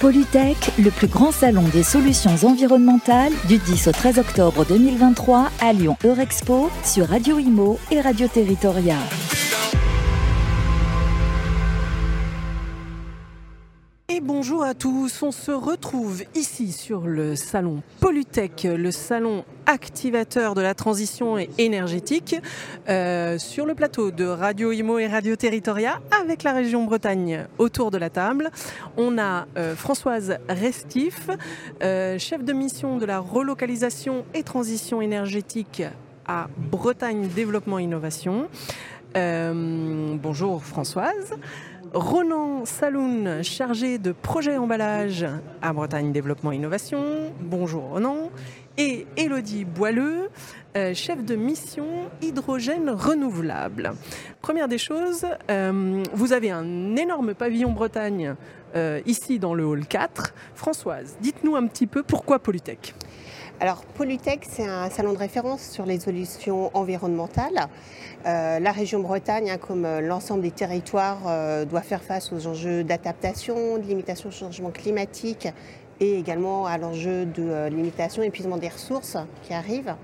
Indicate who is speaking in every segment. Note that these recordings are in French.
Speaker 1: Polytech, le plus grand salon des solutions environnementales du 10 au 13 octobre 2023 à Lyon Eurexpo sur Radio Imo et Radio Territoria.
Speaker 2: Et bonjour à tous, on se retrouve ici sur le salon Polytech, le salon activateur de la transition énergétique, euh, sur le plateau de Radio Imo et Radio Territoria avec la région Bretagne autour de la table. On a euh, Françoise Restif, euh, chef de mission de la relocalisation et transition énergétique à Bretagne Développement Innovation. bonjour Françoise. Ronan Saloun, chargé de projet emballage à Bretagne Développement Innovation. Bonjour Ronan. Et Elodie Boileux, euh, chef de mission hydrogène renouvelable. Première des choses, euh, vous avez un énorme pavillon Bretagne euh, ici dans le hall 4. Françoise, dites-nous un petit peu pourquoi Polytech?
Speaker 3: Alors Polytech, c'est un salon de référence sur les solutions environnementales. La région Bretagne, hein, comme l'ensemble des territoires, doit faire face aux enjeux d'adaptation, de limitation au changement climatique et également à l'enjeu de limitation épuisement des ressources qui arrivent.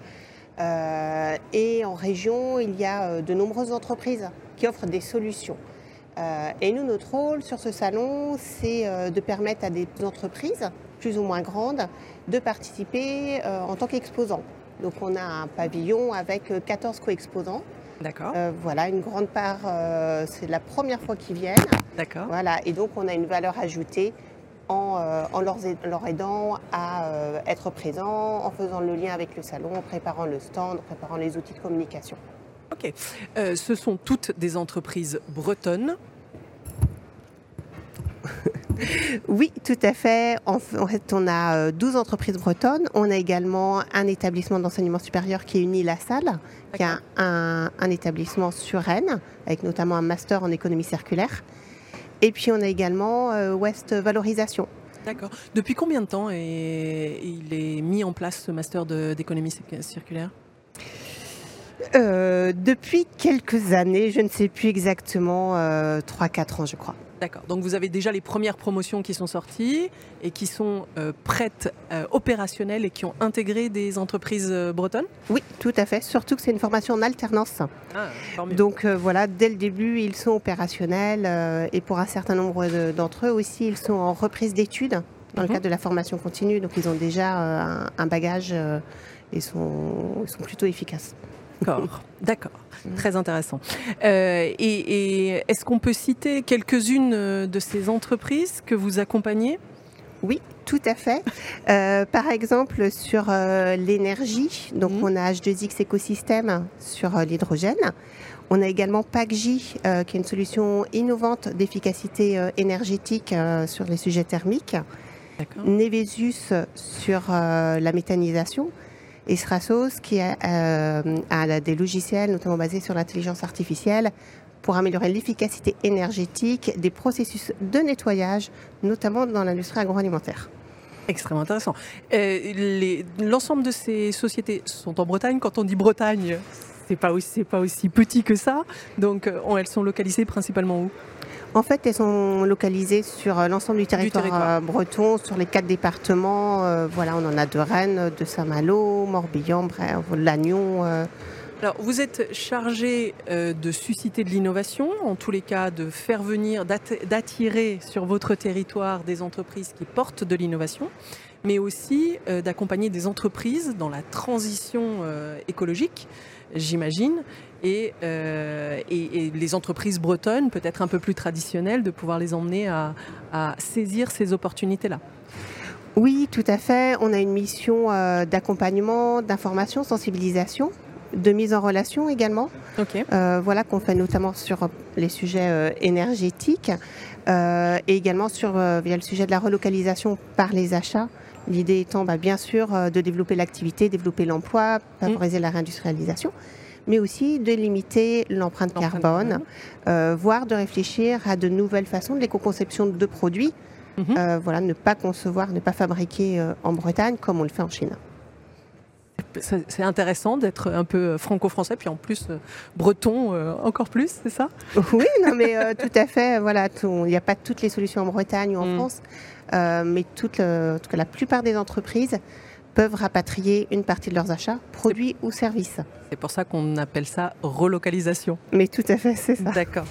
Speaker 3: et en région, il y a de nombreuses entreprises qui offrent des solutions. et nous, notre rôle sur ce salon, c'est de permettre à des entreprises plus ou moins grandes de participer en tant qu'exposants. Donc on a un pavillon avec 14 co-exposants
Speaker 2: D'accord.
Speaker 3: Euh, voilà, une grande part, euh, c'est la première fois qu'ils viennent.
Speaker 2: D'accord.
Speaker 3: Voilà, et donc on a une valeur ajoutée en, euh, leur, aidant à être présents, en faisant le lien avec le salon, en préparant le stand, en préparant les outils de communication.
Speaker 2: Ok. ce sont toutes des entreprises bretonnes
Speaker 3: oui, tout à fait. En, fait, on a 12 entreprises bretonnes. On a également un établissement d'enseignement supérieur qui est uni La Salle, qui a un, établissement sur Rennes, avec notamment un master en économie circulaire. Et puis on a également euh, West Valorisation.
Speaker 2: D'accord. Depuis combien de temps il est mis en place ce master d'économie circulaire?
Speaker 3: Euh, Depuis quelques années, je ne sais plus exactement, euh, 3-4 ans je crois.
Speaker 2: D'accord. Donc vous avez déjà les premières promotions qui sont sorties et qui sont euh, prêtes, euh, opérationnelles et qui ont intégré des entreprises euh, bretonnes?
Speaker 3: Oui, tout à fait. Surtout que c'est une formation en alternance. Ah, Donc voilà, dès le début, ils sont opérationnels et pour un certain nombre d'entre eux aussi, ils sont en reprise d'études dans le mhm. cadre de la formation continue. Donc ils ont déjà un, bagage et sont, sont plutôt efficaces.
Speaker 2: D'accord, d'accord, très intéressant. Euh, et, est-ce qu'on peut citer quelques-unes euh, de ces entreprises que vous accompagnez?
Speaker 3: Oui, tout à fait. Euh, par exemple, sur l'énergie, donc mhm. on a H2X Écosystème sur l'hydrogène. On a également PACJ, qui est une solution innovante d'efficacité énergétique sur les sujets thermiques. Nevesus sur la méthanisation et Srasos qui a, euh, a, des logiciels notamment basés sur l'intelligence artificielle pour améliorer l'efficacité énergétique des processus de nettoyage, notamment dans l'industrie agroalimentaire.
Speaker 2: Extrêmement intéressant. Euh, l'ensemble de ces sociétés sont en Bretagne. Quand on dit Bretagne, c'est pas pas aussi petit que ça. Donc, euh, elles sont localisées principalement où?
Speaker 3: En fait, elles sont localisées sur euh, l'ensemble du territoire, euh, breton, sur les quatre départements. Euh, voilà, on en a de Rennes, de Saint-Malo, Morbihan, bref, Lannion.
Speaker 2: Alors, vous êtes chargé de susciter de l'innovation, en tous les cas de faire venir, d'attirer sur votre territoire des entreprises qui portent de l'innovation, mais aussi d'accompagner des entreprises dans la transition écologique, j'imagine. Euh, et, les entreprises bretonnes, peut-être un peu plus traditionnelles, de pouvoir les emmener à, saisir ces opportunités-là.
Speaker 3: Oui, tout à fait. On a une mission euh, d'accompagnement, d'information, sensibilisation, de mise en relation également. Euh, voilà qu'on fait notamment sur les sujets énergétiques et également sur via le sujet de la relocalisation par les achats. L'idée étant bah, bien sûr de développer l'activité, développer l'emploi, favoriser la réindustrialisation mais aussi de limiter l'empreinte carbone, euh, voire de réfléchir à de nouvelles façons de l'éco-conception de produits. Mhm. Euh, voilà, ne pas concevoir, ne pas fabriquer euh, en Bretagne comme on le fait en Chine.
Speaker 2: C'est intéressant d'être un peu franco-français, puis en plus breton encore plus, c'est ça?
Speaker 3: Oui, non, mais tout à fait. Voilà, il n'y a pas toutes les solutions en Bretagne ou en mm. France, mais toute, en tout cas, la plupart des entreprises peuvent rapatrier une partie de leurs achats, produits ou services.
Speaker 2: C'est pour ça qu'on appelle ça relocalisation.
Speaker 3: Mais tout à fait, c'est ça.
Speaker 2: D'accord.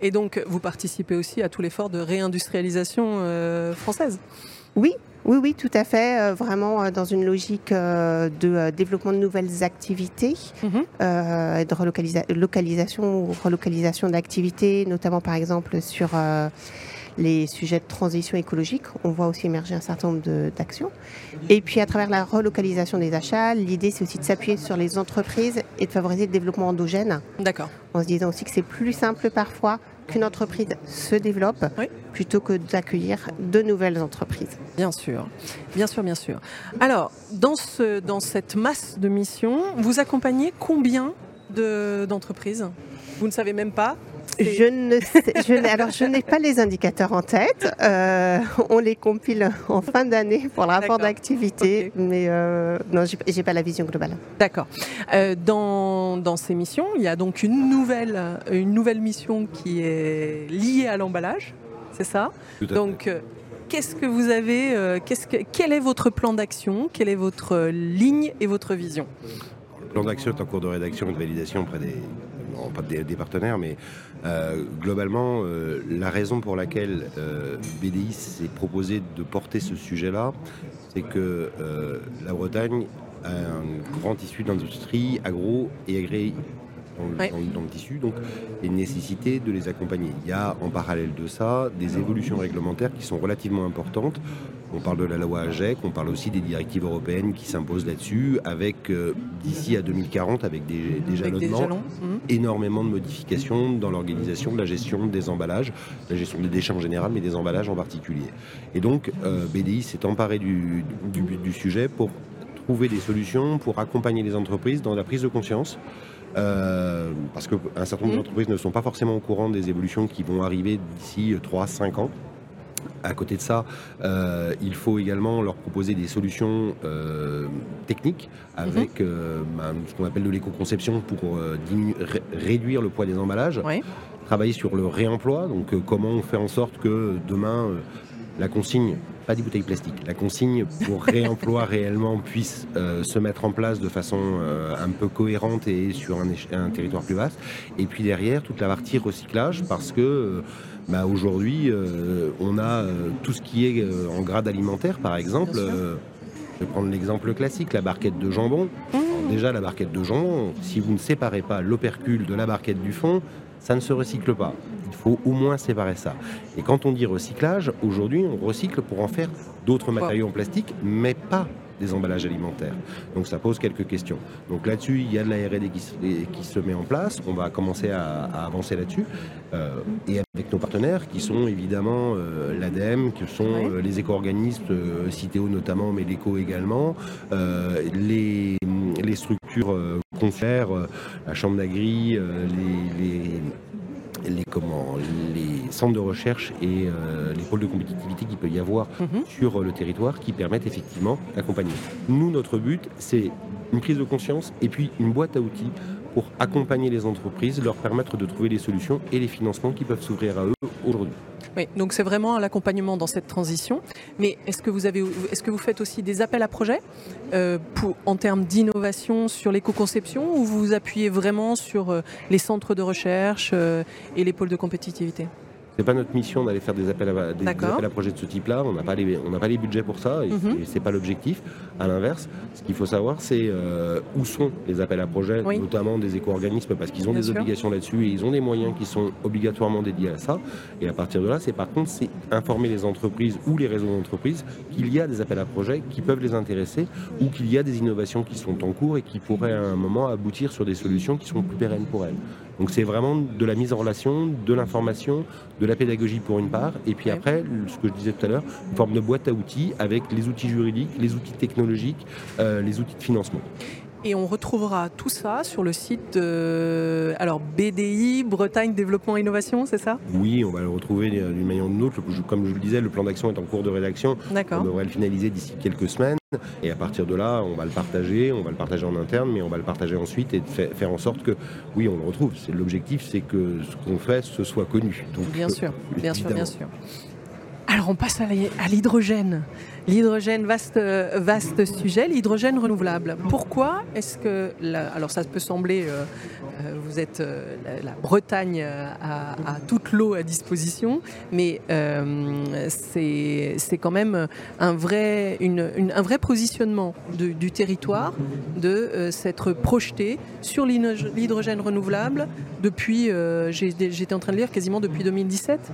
Speaker 2: Et donc, vous participez aussi à tout l'effort de réindustrialisation euh, française?
Speaker 3: Oui, oui, oui, tout à fait. Euh, vraiment euh, dans une logique de développement de nouvelles activités, mhm. de relocalisation ou relocalisation d'activités, notamment par exemple sur les sujets de transition écologique. On voit aussi émerger un certain nombre d'actions. Et puis à travers la relocalisation des achats, l'idée c'est aussi de s'appuyer sur les entreprises et de favoriser le développement endogène.
Speaker 2: D'accord.
Speaker 3: En se disant aussi que c'est plus simple parfois qu'une entreprise se développe plutôt que d'accueillir de nouvelles entreprises.
Speaker 2: Bien sûr, bien sûr, bien sûr. Alors, dans, ce, dans cette masse de missions, vous accompagnez combien d'entreprises? Vous ne savez même pas?
Speaker 3: Je ne sais, alors je n'ai pas les indicateurs en tête. Euh, on les compile en fin d'année pour le rapport d'activité, mais euh, non, j'ai pas la vision globale.
Speaker 2: D'accord. Euh, dans, dans, ces missions, il y a donc une nouvelle, une nouvelle mission qui est liée à l'emballage, c'est ça? Donc qu'est-ce que vous avez, qu'est-ce que, quel est votre plan d'action, quelle est votre ligne et votre vision?
Speaker 4: Le plan d'action est en cours de rédaction et de validation auprès des, pas des, partenaires, mais euh, globalement, euh, la raison pour laquelle euh, BDI s'est proposé de porter ce sujet-là, c'est que la Bretagne a un grand tissu d'industrie agro et agri dans, le tissu, donc une nécessité de les accompagner. Il y a en parallèle de ça des évolutions réglementaires qui sont relativement importantes. On parle de la loi AGEC, on parle aussi des directives européennes qui s'imposent là-dessus, avec euh, d'ici à 2040, avec des, jalonnements, mhm. énormément de modifications dans l'organisation de la gestion des emballages, la gestion des déchets en général, mais des emballages en particulier. Et donc, euh, BDI s'est emparé du, du, du sujet pour trouver des solutions, pour accompagner les entreprises dans la prise de conscience euh, parce qu'un certain nombre mmh. d'entreprises ne sont pas forcément au courant des évolutions qui vont arriver d'ici 3-5 euh, ans. À côté de ça, euh, il faut également leur proposer des solutions techniques avec mmh. ben, ce qu'on appelle de l'éco-conception pour réduire le poids des emballages. Travailler sur le réemploi, donc comment on fait en sorte que demain la consigne, pas des bouteilles plastiques, la consigne pour réemploi réellement puisse euh, se mettre en place de façon euh, un peu cohérente et sur un, territoire plus vaste. Et puis derrière, toute la partie recyclage, parce que euh, bah, aujourd'hui, on a tout ce qui est en grade alimentaire, par exemple. je vais prendre l'exemple classique, la barquette de jambon. Mmh. déjà, la barquette de jambon, si vous ne séparez pas l'opercule de la barquette du fond, ça ne se recycle pas. Il faut au moins séparer ça. Et quand on dit recyclage, aujourd'hui, on recycle pour en faire d'autres matériaux en plastique, mais pas des emballages alimentaires. Donc ça pose quelques questions. Donc là-dessus, il y a de la R&D qui, se met en place. On va commencer à, avancer là-dessus. Euh, et avec nos partenaires, qui sont évidemment euh, l'ADEME, qui sont euh, les éco-organismes, Citéo notamment, mais l'éco également, les, les, structures consulaires, la Chambre d'Agri, les les, comment, les centres de recherche et euh, les pôles de compétitivité qu'il peut y avoir mhm. sur le territoire qui permettent effectivement d'accompagner. Nous, notre but, c'est une prise de conscience et puis une boîte à outils pour accompagner les entreprises, leur permettre de trouver les solutions et les financements qui peuvent s'ouvrir à eux aujourd'hui.
Speaker 2: Oui, donc c'est vraiment l'accompagnement dans cette transition. Mais est-ce que vous est-ce que vous faites aussi des appels à projets euh, en termes d'innovation sur l'éco-conception ou vous vous appuyez vraiment sur euh, les centres de recherche euh, et les pôles de compétitivité?
Speaker 4: C'est pas notre mission d'aller faire des appels à, des, appels à projets de ce type-là. On n'a pas les, on n'a pas les budgets pour ça et, mhm. c'est pas l'objectif. À l'inverse, ce qu'il faut savoir, c'est euh, où sont les appels à projets, notamment des éco-organismes, parce qu'ils ont des obligations là-dessus et ils ont des moyens qui sont obligatoirement dédiés à ça. Et à partir de là, c'est par contre, c'est informer les entreprises ou les réseaux d'entreprises qu'il y a des appels à projets qui peuvent les intéresser ou qu'il y a des innovations qui sont en cours et qui pourraient à un moment aboutir sur des solutions qui sont plus pérennes pour elles. Donc c'est vraiment de la mise en relation, de l'information, de la pédagogie pour une part, et puis après, ce que je disais tout à l'heure, une forme de boîte à outils avec les outils juridiques, les outils technologiques, euh, les outils de financement.
Speaker 2: Et on retrouvera tout ça sur le site de alors BDI, Bretagne Développement Innovation, c'est ça?
Speaker 4: Oui, on va le retrouver d'une manière ou d'une autre. Comme je vous le disais, le plan d'action est en cours de rédaction. On devrait le finaliser d'ici quelques semaines. Et à partir de là, on va le partager, on va le partager en interne, mais on va le partager ensuite et faire en sorte que, oui, on le retrouve. L'objectif, c'est que ce qu'on fait, ce soit connu.
Speaker 2: Donc, bien sûr, bien sûr, bien sûr. Alors on passe à l'hydrogène. L'hydrogène, vaste, vaste sujet, l'hydrogène renouvelable. Pourquoi est-ce que, alors ça peut sembler, euh, euh, vous êtes, euh, la, Bretagne a, toute l'eau à disposition, mais c'est quand même un vrai, un vrai positionnement du territoire de s'être projeté sur l'hydrogène renouvelable depuis, j'étais en train de lire, quasiment depuis 2017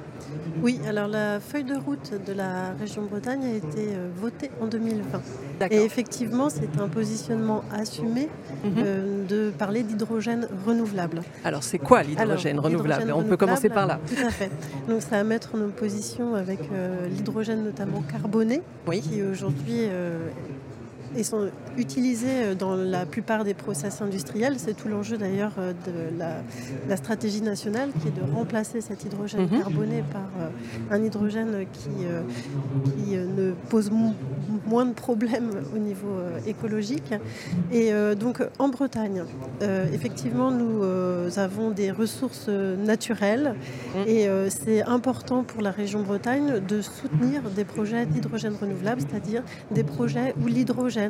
Speaker 5: oui, alors la feuille de route de la région Bretagne a été euh, votée en 2020. Et effectivement, c'est un positionnement assumé mhm. euh, de parler d'hydrogène renouvelable.
Speaker 2: Alors c'est quoi l'hydrogène renouvelable? On peut commencer par là.
Speaker 5: Tout à fait. Donc ça va mettre en opposition avec euh, l'hydrogène notamment carboné, qui aujourd'hui et sont utilisés euh, dans la plupart des process industriels. C'est tout l'enjeu d'ailleurs euh, de la, stratégie nationale qui est de remplacer cet hydrogène mhm. carboné par euh, un hydrogène qui, qui ne pose moins de problèmes au niveau écologique. Et donc en Bretagne, effectivement, nous avons des ressources naturelles mhm. et c'est important pour la région Bretagne de soutenir des projets d'hydrogène renouvelable, c'est-à-dire des projets où l'hydrogène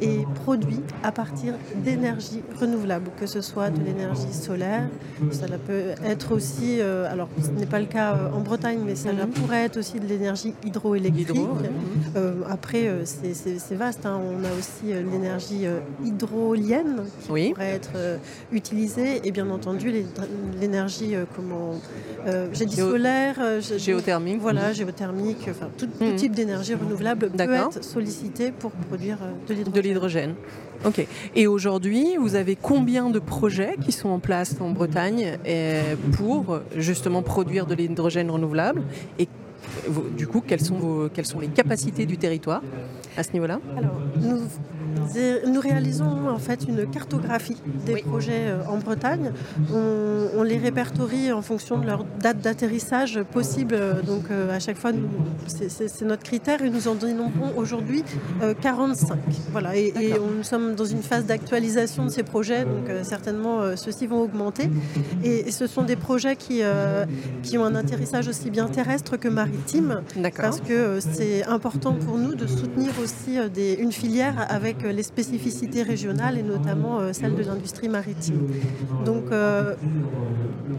Speaker 5: est produit à partir d'énergie renouvelable, que ce soit de l'énergie solaire, ça peut être aussi, euh, alors ce n'est pas le cas euh, en Bretagne, mais ça mhm. pourrait être aussi de l'énergie hydroélectrique. Euh, après, c'est vaste, hein. on a aussi l'énergie hydrolienne qui pourrait être utilisée, et bien entendu l'énergie, comment, j'ai dit solaire,
Speaker 2: géothermique.
Speaker 5: Voilà, géothermique, enfin tout, tout mhm. type d'énergie renouvelable peut être sollicité pour produire euh,
Speaker 2: de l'hydrogène. Ok. Et aujourd'hui, vous avez combien de projets qui sont en place en Bretagne euh, pour justement produire de l'hydrogène renouvelable Et du coup, quelles sont, quelles sont les capacités du territoire à ce niveau-là?
Speaker 5: Nous réalisons en fait une cartographie des projets euh, en Bretagne. On, les répertorie en fonction de leur date d'atterrissage possible. Donc euh, à chaque fois, c'est notre critère et nous en dénombrons aujourd'hui 45. Euh, voilà, et, nous sommes dans une phase d'actualisation de ces projets, donc certainement ceux-ci vont augmenter. Et, ce sont des projets qui, qui ont un atterrissage aussi bien terrestre que maritime, parce que c'est important pour nous de soutenir aussi des, une filière avec les spécificités régionales et notamment euh, celles de l'industrie maritime. Donc euh,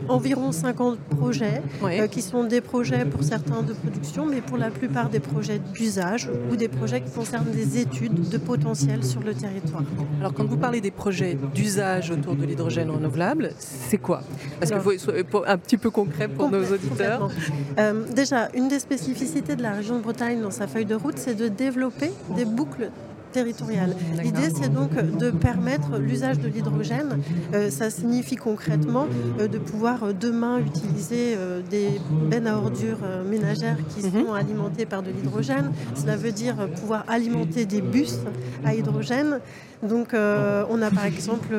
Speaker 5: environ 50 projets euh, qui sont des projets pour certains de production, mais pour la plupart des projets d'usage ou des projets qui concernent des études de potentiel sur le territoire.
Speaker 2: Alors quand vous parlez des projets d'usage autour de l'hydrogène renouvelable, c'est quoi? Parce que faut, un petit peu concret pour nos auditeurs.
Speaker 5: déjà, une des spécificités de la région de Bretagne dans sa feuille de route, c'est de développer des boucles L'idée, c'est donc de permettre l'usage de l'hydrogène. Euh, ça signifie concrètement euh, de pouvoir euh, demain utiliser des bennes à ordures ménagères qui mhm. sont alimentées par de l'hydrogène. Cela veut dire pouvoir alimenter des bus à hydrogène. Donc on a par exemple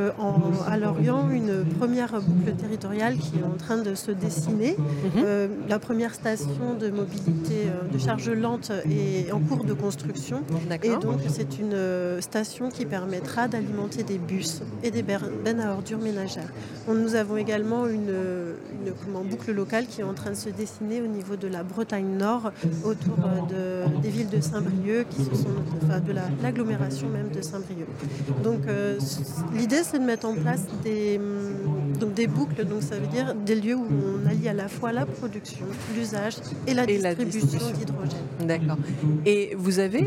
Speaker 5: à Lorient une première boucle territoriale qui est en train de se dessiner. Mhm. la première station de mobilité de charge lente est en cours de construction. Et donc c'est une euh, station qui permettra d'alimenter des bus et des bennes à ordures ménagères. Nous avons également une, boucle locale qui est en train de se dessiner au niveau de la Bretagne Nord, autour euh, des villes de Saint-Brieuc, qui sont de l'agglomération même de Saint-Brieuc. Donc euh, l'idée c'est de mettre en place des, hum, donc des boucles, donc ça veut dire des lieux où on allie à la fois la production, l'usage et la distribution d'hydrogène.
Speaker 2: D'accord. Et vous avez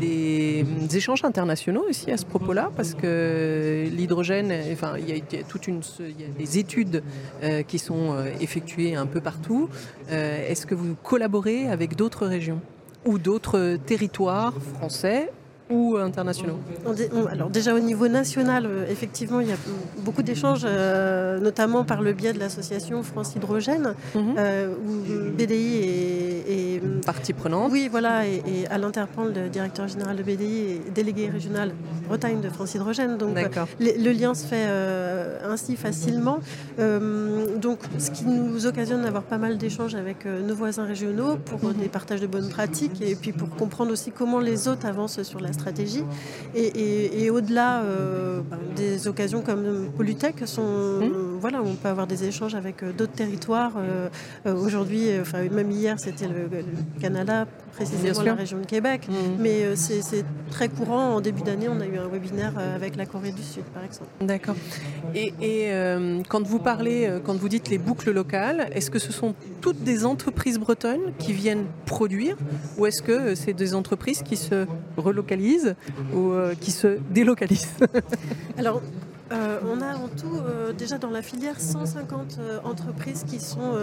Speaker 2: des échanges internationaux aussi à ce propos-là, parce que l'hydrogène, enfin, il y a toute une, il y a des études euh, qui sont euh, effectuées un peu partout. Euh, est-ce que vous collaborez avec d'autres régions ou d'autres territoires français ou internationaux
Speaker 5: Alors déjà au niveau national, effectivement, il y a beaucoup d'échanges, notamment par le biais de l'association France Hydrogène, mhm. où BDI est,
Speaker 2: partie prenante.
Speaker 5: Oui, voilà, et, à l'Interpol, le directeur général de BDI est délégué régional Bretagne de France Hydrogène. Donc le lien se fait ainsi facilement. donc ce qui nous occasionne d'avoir pas mal d'échanges avec nos voisins régionaux pour mhm. des partages de bonnes pratiques et puis pour comprendre aussi comment les autres avancent sur la stratégie. Et, au-delà euh, des occasions comme Polytech, sont, mmh. Voilà, on peut avoir des échanges avec euh, d'autres territoires. Euh, aujourd'hui, enfin, même hier, c'était le, Canada, précisément la région de Québec. Mmh. Mais c'est très courant. En début d'année, on a eu un webinaire avec la Corée du Sud, par exemple.
Speaker 2: D'accord. Et, et quand vous parlez, quand vous dites les boucles locales, est-ce que ce sont toutes des entreprises bretonnes qui viennent produire ou est-ce que c'est des entreprises qui se relocalisent ou euh, qui se délocalisent?
Speaker 5: Alors, euh, on a en tout euh, déjà dans la filière 150 euh, entreprises qui sont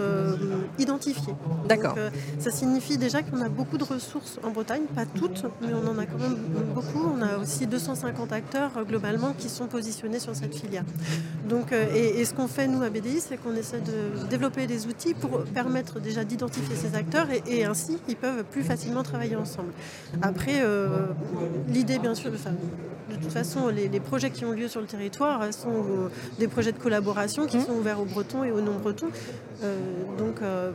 Speaker 5: identifiées.
Speaker 2: D'accord.
Speaker 5: ça signifie déjà qu'on a beaucoup de ressources en Bretagne, pas toutes, mais on en a quand même beaucoup. On a aussi 250 acteurs globalement qui sont positionnés sur cette filière. Donc, et, ce qu'on fait nous à BDI, c'est qu'on essaie de développer des outils pour permettre déjà d'identifier ces acteurs et, ainsi ils peuvent plus facilement travailler ensemble. Après, l'idée bien sûr, de toute façon, les, les projets qui ont lieu sur le territoire sont euh, des projets de collaboration qui mmh. sont ouverts aux Bretons et aux non-Bretons. Euh, donc, euh,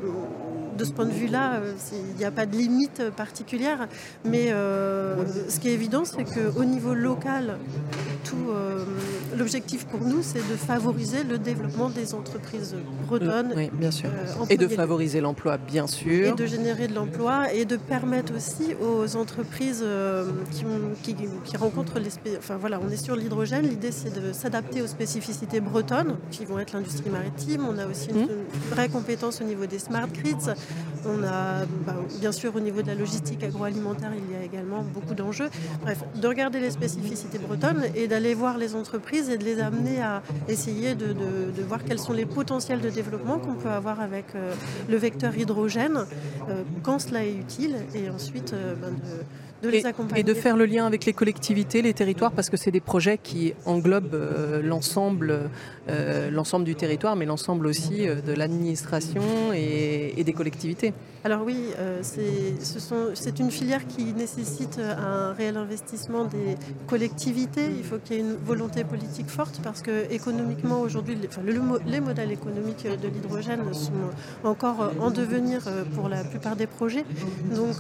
Speaker 5: de ce point de vue-là, il n'y a pas de limite particulière. Mais ce qui est évident, c'est qu'au niveau local, tout l'objectif pour nous, c'est de favoriser le développement des entreprises bretonnes.
Speaker 2: Oui, bien sûr. et de favoriser l'emploi, bien sûr.
Speaker 5: Et de générer de l'emploi et de permettre aussi aux entreprises qui, qui, rencontrent les... Enfin voilà, on est sur l'hydrogène. L'idée, c'est de s'adapter aux spécificités bretonnes, qui vont être l'industrie maritime. On a aussi une, mmh. vraie compétence au niveau des smart grids. On a, bah, bien sûr, au niveau de la logistique agroalimentaire, il y a également beaucoup d'enjeux. Bref, de regarder les spécificités bretonnes et d'aller voir les entreprises et de les amener à essayer de, voir quels sont les potentiels de développement qu'on peut avoir avec euh, le vecteur hydrogène euh, quand cela est utile et ensuite euh, ben, de
Speaker 2: et, de faire le lien avec les collectivités, les territoires, parce que c'est des projets qui englobent euh, l'ensemble, euh, l'ensemble du territoire, mais l'ensemble aussi euh, de l'administration et, des collectivités.
Speaker 5: Alors oui, c'est une filière qui nécessite un réel investissement des collectivités. Il faut qu'il y ait une volonté politique forte parce que économiquement aujourd'hui, les modèles économiques de l'hydrogène sont encore en devenir pour la plupart des projets. Donc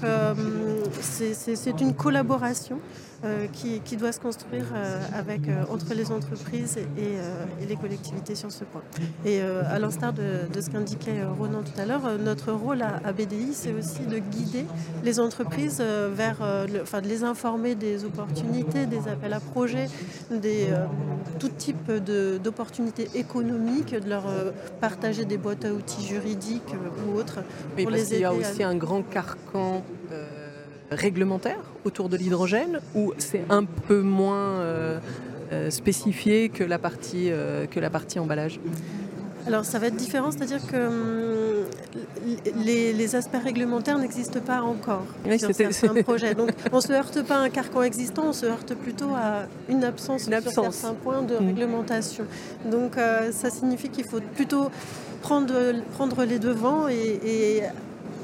Speaker 5: c'est une collaboration euh, qui, doit se construire euh, avec, euh, entre les entreprises et, les collectivités sur ce point. Et à l'instar de, ce qu'indiquait Ronan tout à l'heure, notre rôle à, BDI, c'est aussi de guider les entreprises vers, enfin de les informer des opportunités, des appels à projets, des, tout type d'opportunités économiques, de leur partager des boîtes à outils juridiques ou autres.
Speaker 2: Oui, pour les aider il y a aussi un grand carcan réglementaire autour de l'hydrogène ou c'est un peu moins euh, euh, spécifié que la partie, euh, que la partie emballage?
Speaker 5: Alors ça va être différent, c'est-à-dire que hum, les, aspects réglementaires n'existent pas encore
Speaker 2: oui,
Speaker 5: sur un projet. Donc on ne se heurte pas à un carcan existant, on se heurte plutôt à une absence,
Speaker 2: une absence.
Speaker 5: sur certains points de mmh. réglementation. Donc ça signifie qu'il faut plutôt prendre, prendre les devants et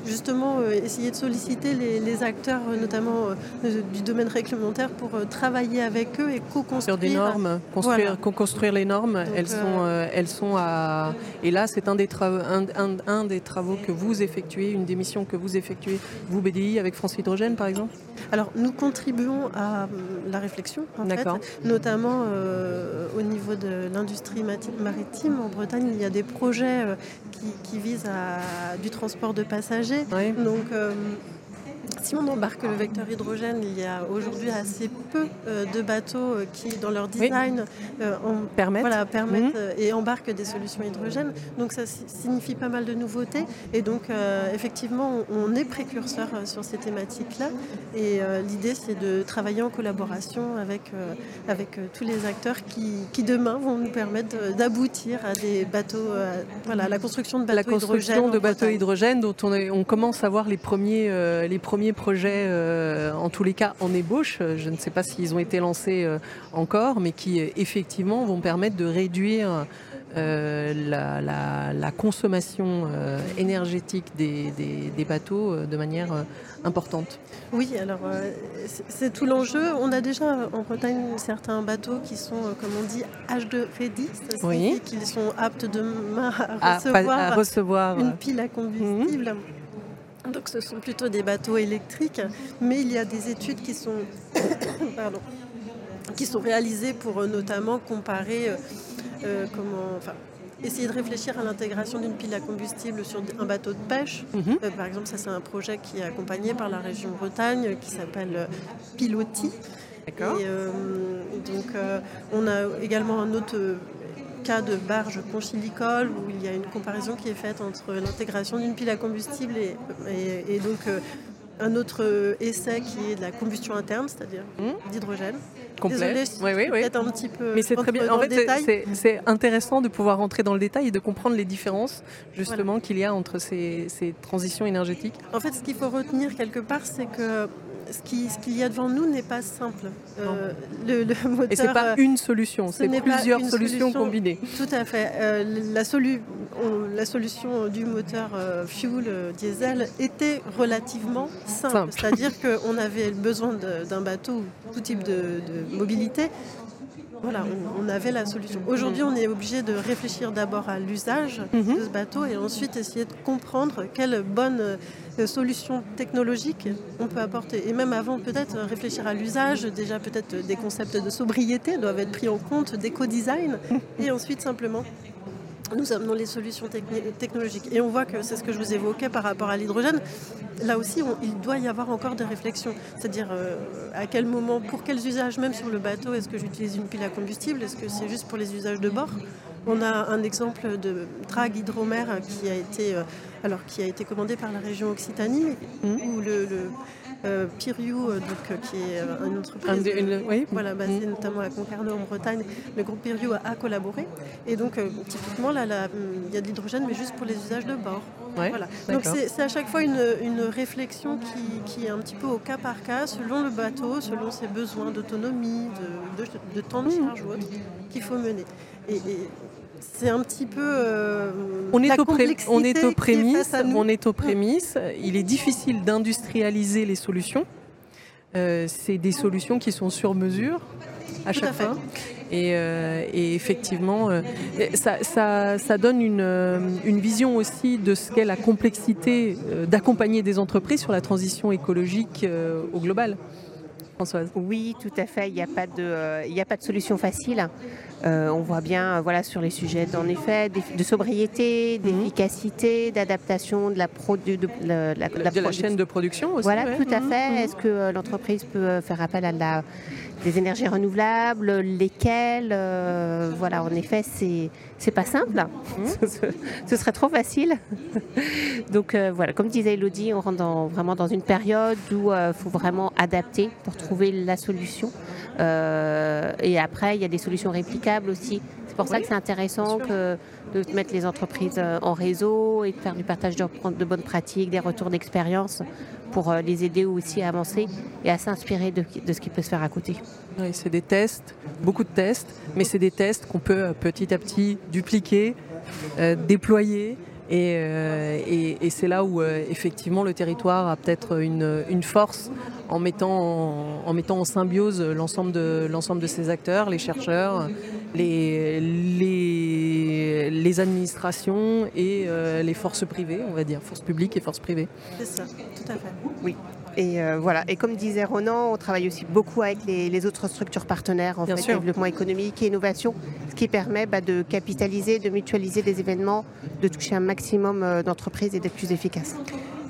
Speaker 5: justement euh, essayer de solliciter les, acteurs, euh, notamment euh, du domaine réglementaire, pour travailler avec eux et co-construire.
Speaker 2: Des normes, construire, co-construire les normes, elles, sont, elles sont à... Et là, c'est un, des travaux, un, des travaux que vous effectuez, une des missions que vous effectuez, vous BDI, avec France Hydrogène, par exemple?
Speaker 5: Alors, nous contribuons à la réflexion, en fait, notamment au niveau de l'industrie maritime. En Bretagne, il y a des projets qui, qui visent à du transport de passagers donc, euh, si on embarque le vecteur hydrogène, il y a aujourd'hui assez peu euh, de bateaux euh, qui, dans leur design,
Speaker 2: permettent,
Speaker 5: permettent mhm. et embarquent des solutions hydrogène. Donc ça signifie pas mal de nouveautés. Et donc effectivement, on, est précurseur sur ces thématiques-là. Et l'idée, c'est de travailler en collaboration avec, avec tous les acteurs qui, demain vont nous permettre d'aboutir à des bateaux, voilà, la construction de bateaux
Speaker 2: la construction
Speaker 5: hydrogène
Speaker 2: de bateaux hydrogène dont on, on commence à voir les premiers, euh, les premiers premiers projets, en tous les cas en ébauche, je ne sais pas s'ils ont été lancés encore, mais qui effectivement vont permettre de réduire la, consommation énergétique des, bateaux de manière importante.
Speaker 5: Oui, alors c'est tout l'enjeu. On a déjà en Bretagne certains bateaux qui sont, comme on dit, H2 ready, oui. qu'ils sont aptes demain à recevoir, recevoir une pile à combustible. Mhm. Donc ce sont plutôt des bateaux électriques, mais il y a des études qui sont, qui sont réalisées pour euh, notamment comparer euh, euh, comment, enfin, essayer de réfléchir à l'intégration d'une pile à combustible sur un bateau de pêche. Mhm. par exemple, ça c'est un projet qui est accompagné par la région Bretagne qui s'appelle Piloti. D'accord. Donc on a également un autre cas de barge conchilicole où il y a une comparaison qui est faite entre l'intégration d'une pile à combustible et, donc euh, un autre essai qui est de la combustion interne, c'est-à-dire hmm. d'hydrogène.
Speaker 2: Complet. oui, oui, oui.
Speaker 5: un petit peu.
Speaker 2: Mais c'est très bien. En fait, c'est intéressant de pouvoir rentrer dans le détail et de comprendre les différences justement qu'il y a entre ces, ces transitions énergétiques.
Speaker 5: En fait, ce qu'il faut retenir quelque part, c'est que ce qu'il y a devant nous n'est pas simple.
Speaker 2: Euh, le, le moteur, Et ce n'est pas euh, une solution, c'est plusieurs solutions combinées.
Speaker 5: Tout à fait. Euh, la, la, solution du moteur fuel diesel était relativement simple. C'est-à-dire qu'on avait besoin d'un bateau, tout type de, mobilité, voilà, on, avait la solution. Aujourd'hui, on est obligé de réfléchir d'abord à l'usage mhm. de ce bateau et ensuite essayer de comprendre quelle bonne solutions technologiques on peut apporter. Et même avant, peut-être réfléchir à l'usage, déjà peut-être des concepts de sobriété doivent être pris en compte, d'éco-design, et ensuite simplement nous amenons les solutions technologiques. Et on voit que c'est ce que je vous évoquais par rapport à l'hydrogène. Là aussi, il doit y avoir encore des réflexions. C'est-à-dire euh, à quel moment, pour quels usages, même sur le bateau, est-ce que j'utilise une pile à combustible? Est-ce que c'est juste pour les usages de bord? On a un exemple de drague hydromère qui a été, euh, alors, qui a été commandé par la région Occitanie, mmh. où le euh, Piriou, euh, donc, euh, qui est une entreprise oui. voilà, basée mm. notamment à Concarneau en Bretagne. Le groupe Piriou a, collaboré. Et donc, typiquement, là, il y a de l'hydrogène, mais juste pour les usages de bord. voilà. Donc, c'est à chaque fois une, réflexion qui, est un petit peu au cas par cas, selon le bateau, selon ses besoins d'autonomie, de, temps de mm. charge ou autre, qu'il faut mener. et c'est un petit peu. Euh,
Speaker 2: on, est au on est aux prémices. On est aux prémices. Il est difficile d'industrialiser les solutions. Euh, c'est des solutions qui sont sur mesure à chaque fois. Euh, et, effectivement, ça, donne une, une, vision aussi de ce qu'est la complexité d'accompagner des entreprises sur la transition écologique au global.
Speaker 3: Françoise. Oui, tout à fait. Il n'y a, pas de, il a pas de solution facile. Euh, on voit bien voilà, sur les sujets en effet de sobriété, mhm. d'efficacité, d'adaptation de la, de,
Speaker 2: la, chaîne de production aussi.
Speaker 3: Voilà, tout à mhm. fait. Mhm. Est-ce que euh, l'entreprise peut euh, faire appel à la, des énergies renouvelables, lesquelles Voilà, en effet, c'est c'est pas simple. Ce, serait trop facile. Donc voilà, comme disait Elodie, on rentre vraiment dans une période où il faut vraiment adapter pour trouver la solution. et après, il y a des solutions réplicables aussi. C'est pour ça que c'est intéressant que de mettre les entreprises euh, en réseau et de faire du partage de, de bonnes pratiques, des retours d'expérience pour euh, les aider aussi à avancer et à s'inspirer de, ce qui peut se faire à côté.
Speaker 2: Oui, c'est des tests, beaucoup de tests, mais c'est des tests qu'on peut euh, petit à petit dupliquer, déployer euh, et, c'est là où euh, effectivement le territoire a peut-être une, force en mettant en, mettant en symbiose l'ensemble de, l'ensemble de ses acteurs, les chercheurs, les, les, administrations et euh, les forces privées, on va dire, forces publiques et forces privées.
Speaker 5: C'est ça, tout à fait.
Speaker 3: Oui. Et voilà. Et comme disait Ronan, on travaille aussi beaucoup avec les, autres structures partenaires en fait, développement économique et innovation, ce qui permet bah, de capitaliser, de mutualiser des événements, de toucher un maximum euh, d'entreprises et d'être plus efficace.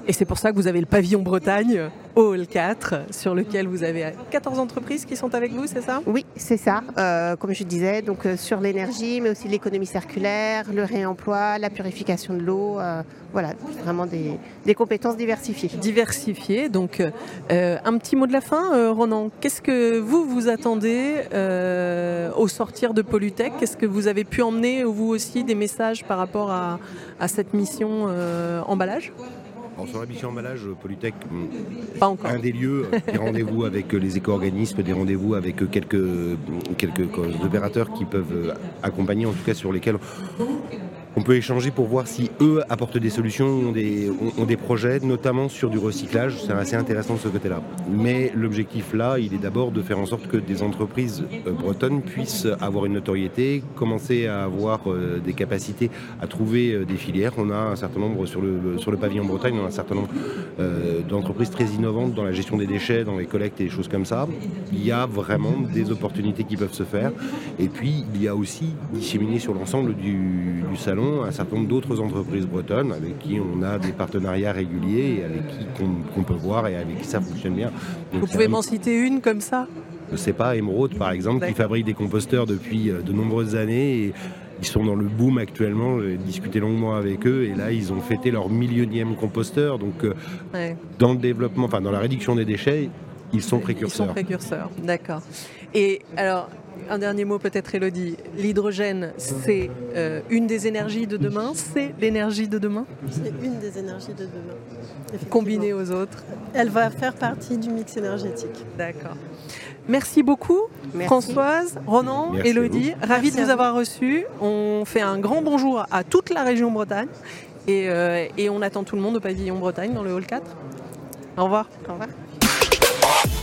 Speaker 2: Et c'est pour ça que vous avez le pavillon Bretagne Hall 4, sur lequel vous avez 14 entreprises qui sont avec vous, c'est ça?
Speaker 3: Oui, c'est ça. Euh, comme je disais, donc euh, sur l'énergie, mais aussi l'économie circulaire, le réemploi, la purification de l'eau. Euh, voilà, vraiment des, compétences diversifiées.
Speaker 2: Diversifiées. Donc, un petit mot de la fin, Ronan. Qu'est-ce que vous vous attendez au sortir de Polytech? Qu'est-ce que vous avez pu emmener vous aussi des messages par rapport à, à cette mission emballage?
Speaker 4: Sur la mission emballage, Polytech,
Speaker 2: hmm, pas encore.
Speaker 4: un des lieux, des rendez-vous avec les éco-organismes, des rendez-vous avec quelques, quelques opérateurs qui peuvent accompagner, en tout cas sur lesquels on peut échanger pour voir si eux apportent des solutions, ont des, ont, des projets, notamment sur du recyclage. C'est assez intéressant de ce côté-là. Mais l'objectif là, il est d'abord de faire en sorte que des entreprises euh, bretonnes puissent avoir une notoriété, commencer à avoir euh, des capacités à trouver euh, des filières. On a un certain nombre sur le, pavillon Bretagne, on a un certain nombre d'entreprises très innovantes dans la gestion des déchets, dans les collectes et des choses comme ça. Il y a vraiment des opportunités qui peuvent se faire. Et puis, il y a aussi disséminé sur l'ensemble du salon un certain nombre d'autres entreprises bretonnes avec qui on a des partenariats réguliers et avec qui qu'on peut voir et avec qui ça fonctionne bien.
Speaker 2: Vous pouvez m'en citer une comme ça?
Speaker 4: Je sais pas, Emeraude par exemple, qui fabrique des composteurs depuis euh, de nombreuses années. Et ils sont dans le boom actuellement. J'ai discuté longuement avec eux et là, ils ont fêté leur millionième composteur. Donc, euh, dans le développement, enfin, dans la réduction des déchets, ils sont précurseurs.
Speaker 2: Ils sont précurseurs, d'accord. Et alors, un dernier mot peut-être, Elodie. L'hydrogène, c'est euh, une des énergies de demain? C'est l'énergie de demain?
Speaker 5: C'est une des énergies de demain.
Speaker 2: Combinée aux autres?
Speaker 5: Elle va faire partie du mix énergétique.
Speaker 2: D'accord. Merci beaucoup, Françoise, Ronan, Elodie. Ravi de vous avoir reçus. On fait un grand bonjour à toute la région Bretagne. Et, euh, et on attend tout le monde au pavillon Bretagne dans le hall 4. Au revoir.
Speaker 3: Au revoir.